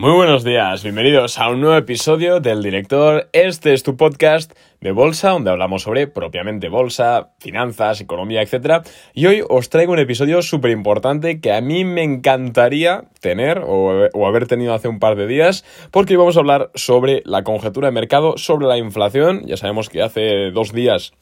Muy buenos días, bienvenidos a un nuevo episodio del director. Este es tu podcast de bolsa, donde hablamos sobre propiamente bolsa, finanzas, economía, etc. Y hoy os traigo un episodio súper importante que a mí me encantaría tener o, o, haber tenido hace un par de días, porque hoy vamos a hablar sobre la conjetura de mercado, sobre la inflación. Ya sabemos que hace dos días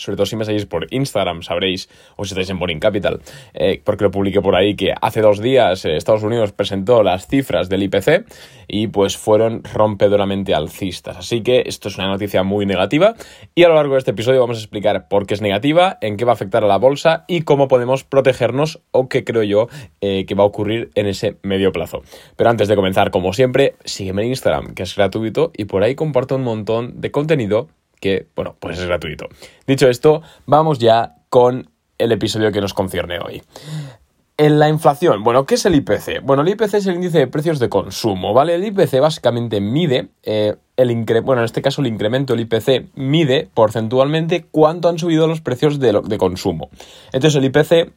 sobre todo si me seguís por Instagram, sabréis, o si estáis en Boring Capital, eh, porque lo publiqué por ahí, que hace dos días eh, Estados Unidos presentó las cifras del IPC y pues fueron rompedoramente alcistas. Así que esto es una noticia muy negativa y a lo largo de este episodio vamos a explicar por qué es negativa, en qué va a afectar a la bolsa y cómo podemos protegernos o qué creo yo eh, que va a ocurrir en ese medio plazo. Pero antes de comenzar, como siempre, sígueme en Instagram, que es gratuito y por ahí comparto un montón de contenido que, bueno, pues es gratuito. Dicho esto, vamos ya con el episodio que nos concierne hoy. En la inflación, bueno, ¿qué es el IPC? Bueno, el IPC es el índice de precios de consumo, ¿vale? El IPC básicamente mide, eh, el bueno, en este caso el incremento del IPC mide porcentualmente cuánto han subido los precios de, de consumo. Entonces el IPC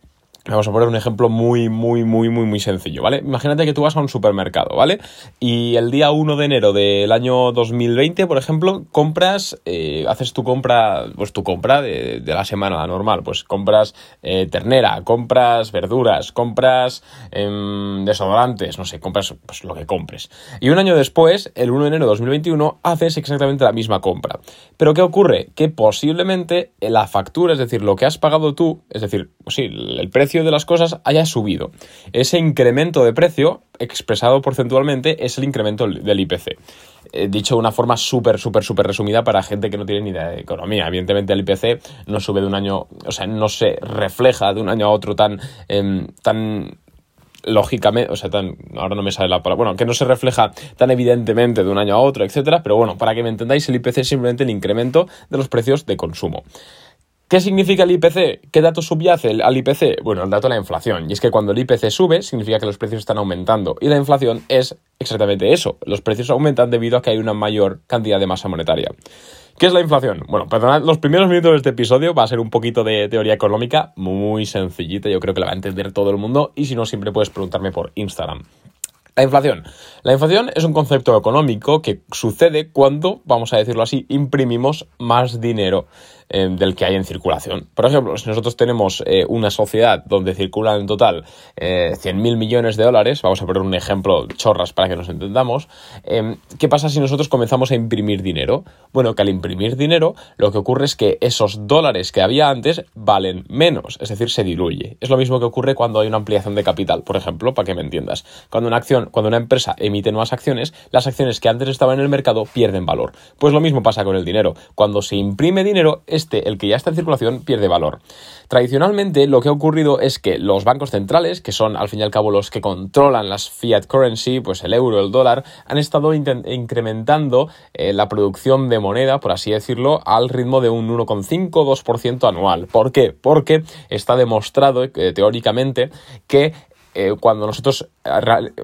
Vamos a poner un ejemplo muy, muy, muy, muy, muy sencillo, ¿vale? Imagínate que tú vas a un supermercado, ¿vale? Y el día 1 de enero del año 2020, por ejemplo, compras, eh, haces tu compra, pues tu compra de, la semana normal, pues compras eh, ternera, compras verduras, compras em, desodorantes, no sé, compras pues, lo que compres. Y un año después, el 1 de enero de 2021, haces exactamente la misma compra. Pero ¿qué ocurre? Que posiblemente la factura, es decir, lo que has pagado tú, es decir, pues sí, el precio de las cosas haya subido. Ese incremento de precio, expresado porcentualmente, es el incremento del IPC. Eh, dicho de una forma súper, súper, súper resumida para gente que no tiene ni idea de economía. Evidentemente el IPC no sube de un año, o sea, no se refleja de un año a otro tan, em, tan lógicamente, o sea, tan, ahora no me sale la palabra, bueno, que no se refleja tan evidentemente de un año a otro, etcétera, pero bueno, para que me entendáis, el IPC es simplemente el incremento de los precios de consumo. ¿Qué significa el IPC? ¿Qué dato subyace al IPC? Bueno, el dato de la inflación. Y es que cuando el IPC sube, significa que los precios están aumentando. Y la inflación es exactamente eso. Los precios aumentan debido a que hay una mayor cantidad de masa monetaria. ¿Qué es la inflación? Bueno, perdonad, los primeros minutos de este episodio va a ser un poquito de teoría económica, muy sencillita, yo creo que la va a entender todo el mundo y si no, siempre puedes preguntarme por Instagram. La inflación. La inflación es un concepto económico que sucede cuando, vamos a decirlo así, imprimimos más dinero. Eh, del que hay en circulación. Por ejemplo, si nosotros tenemos eh, una sociedad donde circulan en total eh, 100.000 millones de dólares, vamos a poner un ejemplo chorras para que nos entendamos, em, ¿qué pasa si nosotros comenzamos a imprimir dinero? Bueno, que al imprimir dinero lo que ocurre es que esos dólares que había antes valen menos, es decir, se diluye. Es lo mismo que ocurre cuando hay una ampliación de capital, por ejemplo, para que me entiendas. Cuando una acción, cuando una empresa emite nuevas acciones, las acciones que antes estaban en el mercado pierden valor. Pues lo mismo pasa con el dinero. Cuando se imprime dinero, este, el que ya está en circulación, pierde valor. Tradicionalmente lo que ha ocurrido es que los bancos centrales, que son al fin y al cabo los que controlan las fiat currency, pues el euro, el dólar, han estado incrementando eh, la producción de moneda, por así decirlo, al ritmo de un 1,5-2% anual. ¿Por qué? Porque está demostrado eh, teóricamente que eh, cuando nosotros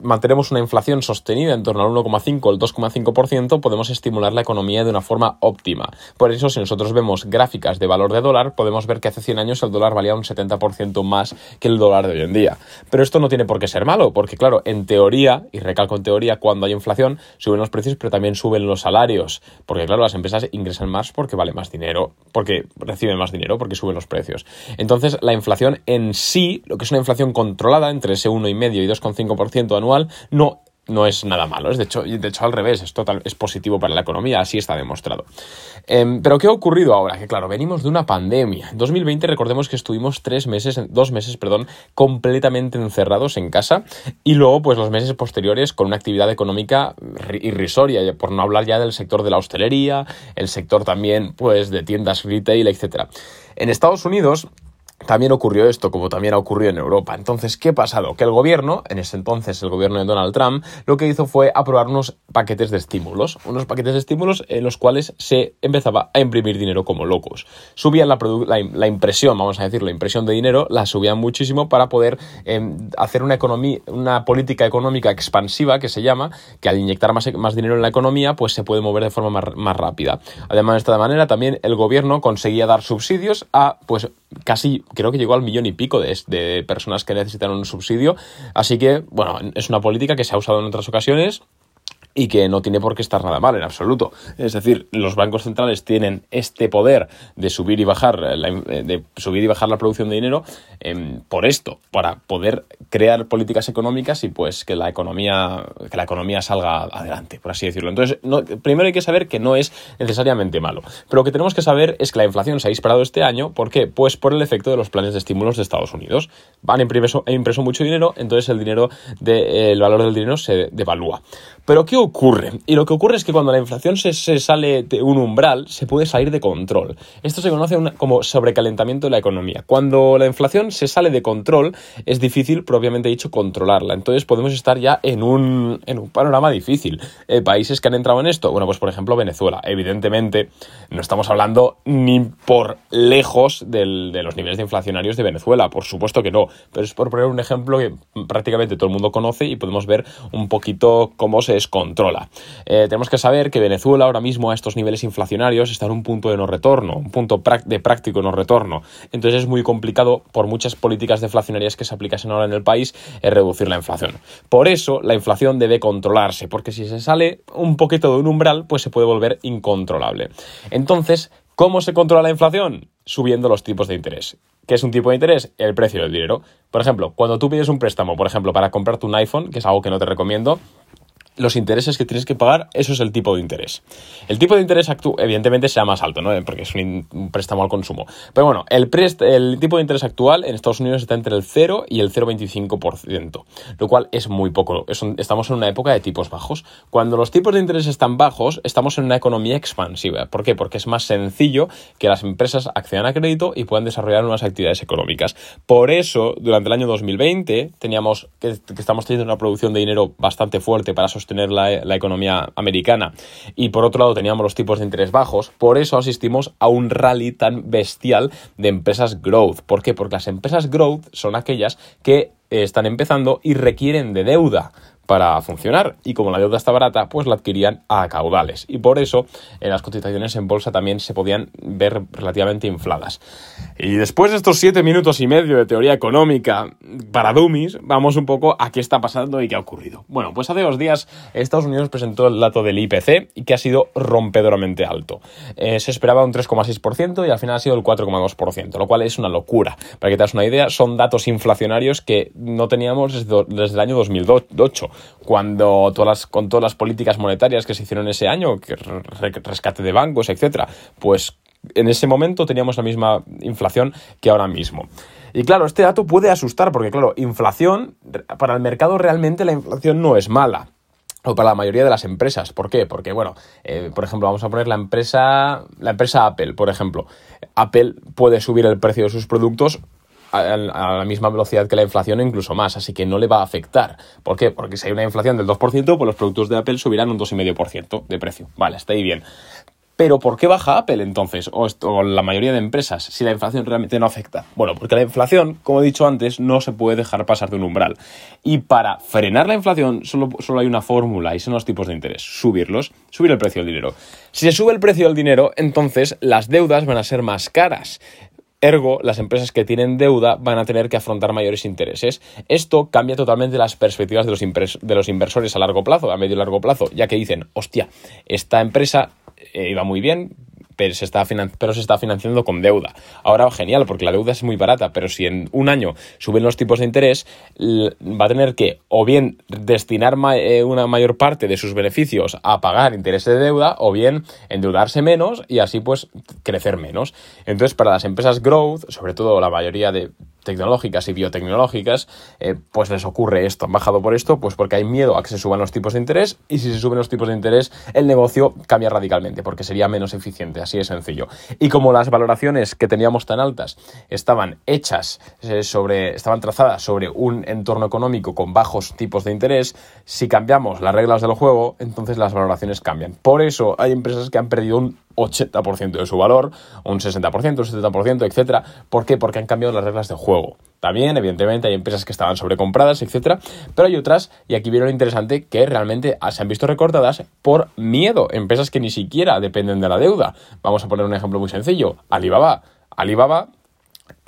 mantenemos una inflación sostenida en torno al 1,5 o el 2,5%, podemos estimular la economía de una forma óptima. Por eso, si nosotros vemos gráficas de valor de dólar, podemos ver que hace 100 años el dólar valía un 70% más que el dólar de hoy en día. Pero esto no tiene por qué ser malo, porque claro, en teoría, y recalco en teoría, cuando hay inflación, suben los precios, pero también suben los salarios. Porque claro, las empresas ingresan más porque vale más dinero, porque reciben más dinero, porque suben los precios. Entonces, la inflación en sí, lo que es una inflación controlada entre ese 1,5 y 2,5% anual, no no es nada malo. Es de hecho, de hecho al revés, es, total, es positivo para la economía, así está demostrado. Em, pero ¿qué ha ocurrido ahora? Que claro, venimos de una pandemia. En 2020 recordemos que estuvimos tres meses, dos meses, perdón, completamente encerrados en casa y luego pues los meses posteriores con una actividad económica irrisoria, por no hablar ya del sector de la hostelería, el sector también pues de tiendas retail, etc. En Estados Unidos también ocurrió esto, como también ha ocurrido en Europa. Entonces, ¿qué ha pasado? Que el gobierno, en ese entonces el gobierno de Donald Trump, lo que hizo fue aprobar unos paquetes de estímulos, unos paquetes de estímulos en los cuales se empezaba a imprimir dinero como locos. Subían la, impresión, vamos a decir, la impresión de dinero, la subían muchísimo para poder em, hacer una, una política económica expansiva, que se llama, que al inyectar más, más dinero en la economía, pues se puede mover de forma más, más rápida. Además, de esta manera, también el gobierno conseguía dar subsidios a, pues, casi creo que llegó al millón y pico de, de personas que necesitan un subsidio. Así que, bueno, es una política que se ha usado en otras ocasiones y que no tiene por qué estar nada mal en absoluto. Es decir, los bancos centrales tienen este poder de subir y bajar la, de subir y bajar la producción de dinero em, por esto, para poder crear políticas económicas y pues que la economía que la economía salga adelante, por así decirlo. Entonces, primero hay que saber que no es necesariamente malo, pero lo que tenemos que saber es que la inflación se ha disparado este año, ¿por qué? Pues por el efecto de los planes de estímulos de Estados Unidos. Van impreso, impreso mucho dinero, entonces el dinero de, el valor del dinero se devalúa. Pero ¿qué ocurre? Y lo que ocurre es que cuando la inflación se, sale de un umbral, se puede salir de control. Esto se conoce como sobrecalentamiento de la economía. Cuando la inflación se sale de control, es difícil, propiamente dicho, controlarla. Entonces podemos estar ya en un, en un panorama difícil. Eh, países que han entrado en esto, bueno, pues por ejemplo Venezuela. Evidentemente, no estamos hablando ni por lejos de los niveles de inflacionarios de Venezuela, por supuesto que no. Pero es por poner un ejemplo que prácticamente todo el mundo conoce y podemos ver un poquito cómo se Eh, tenemos que saber que Venezuela ahora mismo a estos niveles inflacionarios está en un punto de no retorno, un punto de práctico no retorno. Entonces es muy complicado por muchas políticas deflacionarias que se aplicasen ahora en el país eh, reducir la inflación. Por eso la inflación debe controlarse, porque si se sale un poquito de un umbral, pues se puede volver incontrolable. Entonces, ¿cómo se controla la inflación? Subiendo los tipos de interés. ¿Qué es un tipo de interés? El precio del dinero. Por ejemplo, cuando tú pides un préstamo, por ejemplo, para comprarte un iPhone, que es algo que no te recomiendo, los intereses que tienes que pagar, eso es el tipo de interés. El tipo de interés actual, evidentemente, será más alto, ¿no? Porque es un, préstamo al consumo. Pero bueno, el, el tipo de interés actual en Estados Unidos está entre el 0 y el 0,25%, lo cual es muy poco. estamos en una época de tipos bajos. Cuando los tipos de interés están bajos, estamos en una economía expansiva. ¿Por qué? Porque es más sencillo que las empresas accedan a crédito y puedan desarrollar unas actividades económicas. Por eso, durante el año 2020, teníamos que, que estamos teniendo una producción de dinero bastante fuerte para sostener tener la, economía americana y por otro lado teníamos los tipos de interés bajos, por eso asistimos a un rally tan bestial de empresas growth. ¿Por qué? Porque las empresas growth son aquellas que están empezando y requieren de deuda para funcionar y como la deuda está barata, pues la adquirían a caudales y por eso en las cotizaciones en bolsa también se podían ver relativamente infladas. Y después de estos siete minutos y medio de teoría económica para dummies, vamos un poco a qué está pasando y qué ha ocurrido. Bueno, pues hace dos días Estados Unidos presentó el dato del IPC y que ha sido rompedoramente alto. Eh, se esperaba un 3,6% y al final ha sido el 4,2%, lo cual es una locura. Para que te das una idea, son datos inflacionarios que no teníamos desde, desde el año 2008 cuando todas las, con todas las políticas monetarias que se hicieron ese año, que rescate de bancos, etcétera, pues en ese momento teníamos la misma inflación que ahora mismo. Y claro, este dato puede asustar porque, claro, inflación, para el mercado realmente la inflación no es mala o para la mayoría de las empresas. ¿Por qué? Porque, bueno, eh, por ejemplo, vamos a poner la empresa, la empresa Apple, por ejemplo. Apple puede subir el precio de sus productos a, la misma velocidad que la inflación o incluso más, así que no le va a afectar. ¿Por qué? Porque si hay una inflación del 2%, pues los productos de Apple subirán un 2,5% de precio. Vale, está ahí bien. Pero ¿por qué baja Apple entonces? O, la mayoría de empresas, si la inflación realmente no afecta. Bueno, porque la inflación, como he dicho antes, no se puede dejar pasar de un umbral. Y para frenar la inflación solo, solo hay una fórmula y son los tipos de interés. Subirlos, subir el precio del dinero. Si se sube el precio del dinero, entonces las deudas van a ser más caras. Ergo, las empresas que tienen deuda van a tener que afrontar mayores intereses. Esto cambia totalmente las perspectivas de los, de los inversores a largo plazo, a medio y largo plazo, ya que dicen, hostia, esta empresa eh, iba muy bien, pero se, está pero se está financiando con deuda. Ahora, genial, porque la deuda es muy barata, pero si en un año suben los tipos de interés, va a tener que o bien destinar eh, una mayor parte de sus beneficios a pagar intereses de deuda, o bien endeudarse menos y así pues crecer menos. Entonces, para las empresas growth, sobre todo la mayoría de tecnológicas y biotecnológicas, eh, pues les ocurre esto. Han bajado por esto, pues porque hay miedo a que se suban los tipos de interés y si se suben los tipos de interés, el negocio cambia radicalmente porque sería menos eficiente, así de sencillo. Y como las valoraciones que teníamos tan altas estaban hechas eh, sobre, estaban trazadas sobre un entorno económico con bajos tipos de interés, si cambiamos las reglas del juego, entonces las valoraciones cambian. Por eso hay empresas que han perdido un 80% de su valor, un 60%, un 70%, etc. ¿Por qué? Porque han cambiado las reglas de juego. También, evidentemente, hay empresas que estaban sobrecompradas, etc. Pero hay otras, y aquí viene lo interesante, que realmente se han visto recortadas por miedo. Empresas que ni siquiera dependen de la deuda. Vamos a poner un ejemplo muy sencillo. Alibaba. Alibaba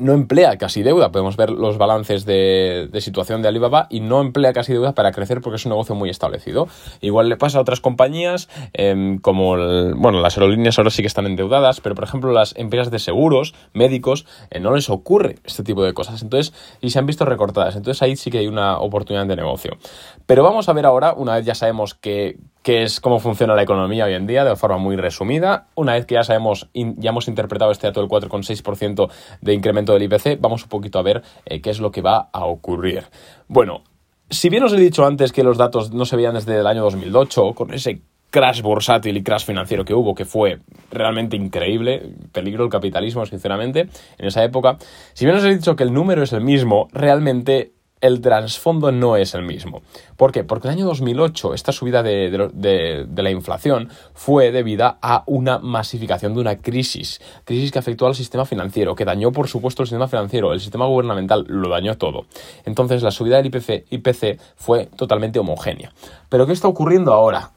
no emplea casi deuda. Podemos ver los balances de, situación de Alibaba y no emplea casi deuda para crecer porque es un negocio muy establecido. Igual le pasa a otras compañías, em, como, bueno, las aerolíneas ahora sí que están endeudadas, pero por ejemplo las empresas de seguros, médicos, eh, no les ocurre este tipo de cosas. Entonces, y se han visto recortadas. Entonces ahí sí que hay una oportunidad de negocio. Pero vamos a ver ahora, una vez ya sabemos que que es cómo funciona la economía hoy en día de forma muy resumida. Una vez que ya sabemos, ya hemos interpretado este dato del 4,6% de incremento del IPC, vamos un poquito a ver eh, qué es lo que va a ocurrir. Bueno, si bien os he dicho antes que los datos no se veían desde el año 2008, con ese crash bursátil y crash financiero que hubo, que fue realmente increíble, peligro el capitalismo, sinceramente, en esa época, si bien os he dicho que el número es el mismo, realmente el trasfondo no es el mismo. ¿Por qué? Porque el año 2008 esta subida de, la inflación fue debida a una masificación de una crisis, crisis que afectó al sistema financiero, que dañó por supuesto el sistema financiero, el sistema gubernamental lo dañó todo. Entonces la subida del IPC, IPC fue totalmente homogénea. Pero ¿qué está ocurriendo ahora?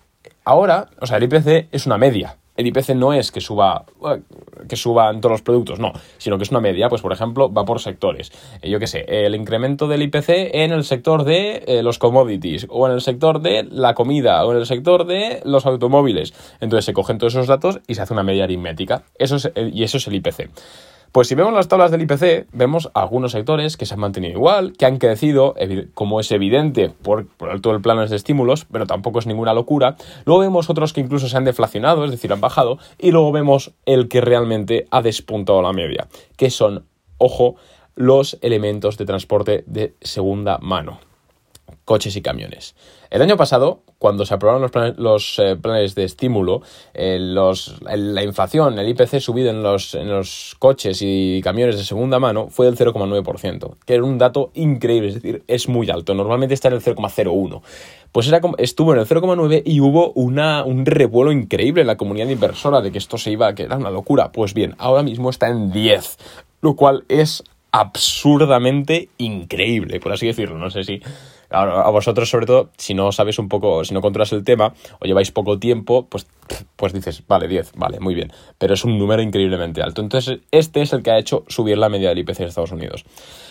Ahora, o sea, el IPC es una media, el IPC no es que suba que suban todos los productos, no, sino que es una media, pues por ejemplo, va por sectores. Eh, yo qué sé, el incremento del IPC en el sector de eh, los commodities, o en el sector de la comida, o en el sector de los automóviles. Entonces se cogen todos esos datos y se hace una media aritmética. Eso es, y eso es el IPC. Pues si vemos las tablas del IPC, vemos algunos sectores que se han mantenido igual, que han crecido, como es evidente por, todo el plano de estímulos, pero tampoco es ninguna locura. Luego vemos otros que incluso se han deflacionado, es decir, han bajado. Y luego vemos el que realmente ha despuntado la media, que son, ojo, los elementos de transporte de segunda mano coches y camiones. El año pasado, cuando se aprobaron los planes, eh, de estímulo, eh, la inflación, el IPC subido en los, coches y camiones de segunda mano fue del 0,9%, que era un dato increíble, es decir, es muy alto. Normalmente está en el 0,01%. Pues era, estuvo en el 0,9 y hubo un revuelo increíble en la comunidad inversora de que esto se iba, que era una locura. Pues bien, ahora mismo está en 10, lo cual es absurdamente increíble, por así decirlo. No sé si a vosotros, sobre todo, si no sabéis un poco, si no controlas el tema o lleváis poco tiempo, pues, pues dices, vale, 10, vale, muy bien. Pero es un número increíblemente alto. Entonces, este es el que ha hecho subir la media del IPC de Estados Unidos.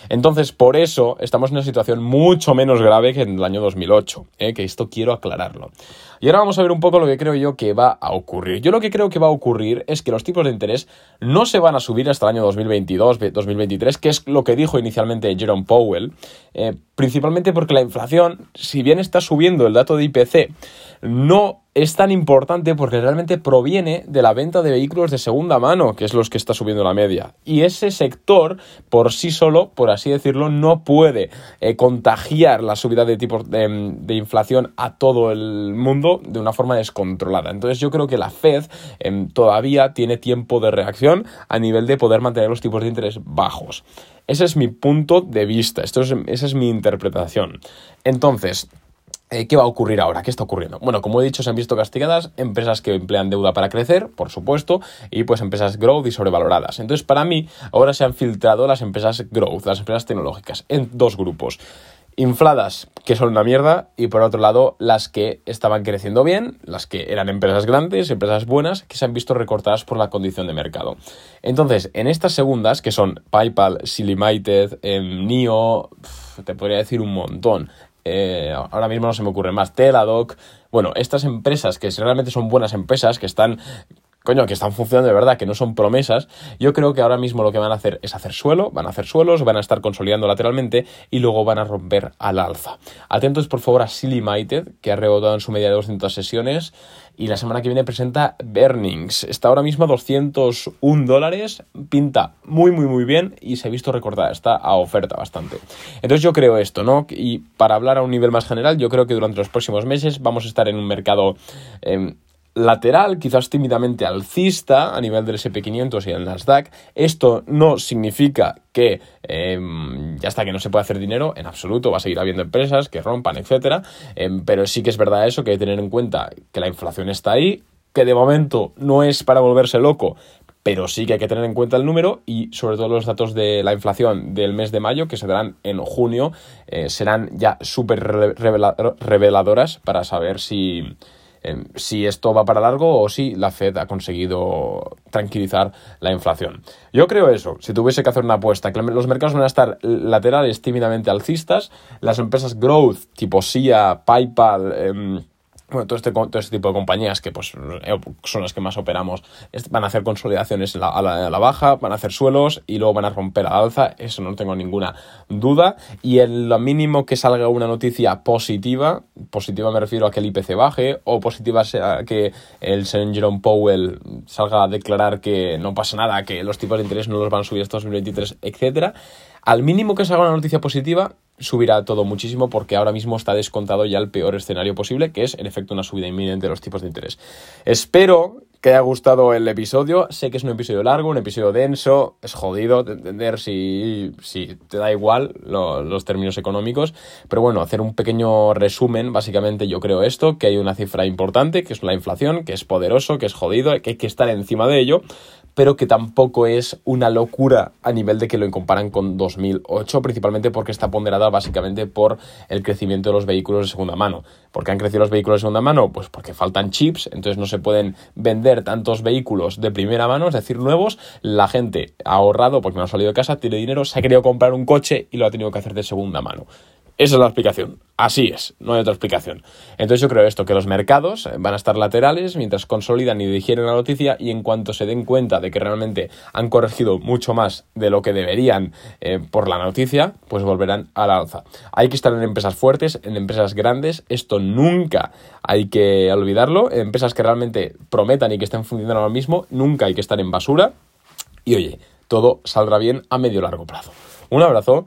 Entonces, por eso estamos en una situación mucho menos grave que en el año 2008, ¿eh? que esto quiero aclararlo. Y ahora vamos a ver un poco lo que creo yo que va a ocurrir. Yo lo que creo que va a ocurrir es que los tipos de interés no se van a subir hasta el año 2022-2023, que es lo que dijo inicialmente Jerome Powell, eh, principalmente porque la inflación, si bien está subiendo el dato de IPC, no es tan importante porque realmente proviene de la venta de vehículos de segunda mano, que es los que está subiendo la media. Y ese sector, por sí solo, por así decirlo, no puede eh, contagiar la subida de tipos de, inflación a todo el mundo de una forma descontrolada. Entonces yo creo que la Fed em, todavía tiene tiempo de reacción a nivel de poder mantener los tipos de interés bajos. Ese es mi punto de vista, esa es mi interpretación. Entonces, eh, ¿Qué va a ocurrir ahora? ¿Qué está ocurriendo? Bueno, como he dicho, se han visto castigadas empresas que emplean deuda para crecer, por supuesto, y pues empresas growth y sobrevaloradas. Entonces, para mí, ahora se han filtrado las empresas growth, las empresas tecnológicas, en dos grupos. Infladas, que son una mierda, y por otro lado, las que estaban creciendo bien, las que eran empresas grandes, empresas buenas, que se han visto recortadas por la condición de mercado. Entonces, en estas segundas, que son PayPal, Silimated, em, NIO, te podría decir un montón, eh, ahora mismo no se me ocurre más, Teladoc, bueno, estas empresas que realmente son buenas empresas, que están coño, que están funcionando de verdad, que no son promesas, yo creo que ahora mismo lo que van a hacer es hacer suelo, van a hacer suelos, van a estar consolidando lateralmente y luego van a romper al alza. Atentos por favor a Silly Mighted, que ha rebotado en su media de 200 sesiones y la semana que viene presenta Burnings. Está ahora mismo a 201 dólares, pinta muy muy muy bien y se ha visto recordada, está a oferta bastante. Entonces yo creo esto, ¿no? Y para hablar a un nivel más general, yo creo que durante los próximos meses vamos a estar en un mercado... Em, lateral, quizás tímidamente alcista a nivel del SP500 y el Nasdaq. Esto no significa que em, ya está que no se puede hacer dinero, en absoluto, va a seguir habiendo empresas que rompan, etcétera, em, pero sí que es verdad eso, que hay que tener en cuenta que la inflación está ahí, que de momento no es para volverse loco, pero sí que hay que tener en cuenta el número y sobre todo los datos de la inflación del mes de mayo que se darán en junio eh, serán ya súper reveladoras para saber si em, si esto va para largo o si la Fed ha conseguido tranquilizar la inflación. Yo creo eso, si tuviese que hacer una apuesta, que los mercados van a estar laterales tímidamente alcistas, las empresas growth tipo SIA, PayPal, em, este, todo este tipo de compañías que pues, eh, son las que más operamos van a hacer consolidaciones a, la, baja, van a hacer suelos y luego van a romper a alza, eso no tengo ninguna duda. Y en lo mínimo que salga una noticia positiva, positiva me refiero a que el IPC baje, o positiva sea que el señor Jerome Powell salga a declarar que no pasa nada, que los tipos de interés no los van a subir hasta 2023, etcétera. Al mínimo que salga una noticia positiva, subirá todo muchísimo porque ahora mismo está descontado ya el peor escenario posible, que es en efecto una subida inminente de los tipos de interés. Espero que haya gustado el episodio. Sé que es un episodio largo, un episodio denso, es jodido de entender si, si te da igual los términos económicos, pero bueno, hacer un pequeño resumen, básicamente yo creo esto, que hay una cifra importante, que es la inflación, que es poderoso, que es jodido, que hay que estar encima de ello, pero que tampoco es una locura a nivel de que lo comparan con 2008, principalmente porque está ponderada básicamente por el crecimiento de los vehículos de segunda mano. ¿Por qué han crecido los vehículos de segunda mano? Pues porque faltan chips, entonces no se pueden vender tantos vehículos de primera mano, es decir, nuevos. La gente ha ahorrado porque no ha salido de casa, tiene dinero, se ha querido comprar un coche y lo ha tenido que hacer de segunda mano. Esa es la explicación. Así es, no hay otra explicación. Entonces yo creo esto, que los mercados van a estar laterales mientras consolidan y digieren la noticia y en cuanto se den cuenta de que realmente han corregido mucho más de lo que deberían eh, por la noticia, pues volverán a la alza. Hay que estar en empresas fuertes, en empresas grandes, esto nunca hay que olvidarlo, en empresas que realmente prometan y que estén funcionando ahora mismo, nunca hay que estar en basura y oye, todo saldrá bien a medio largo plazo. Un abrazo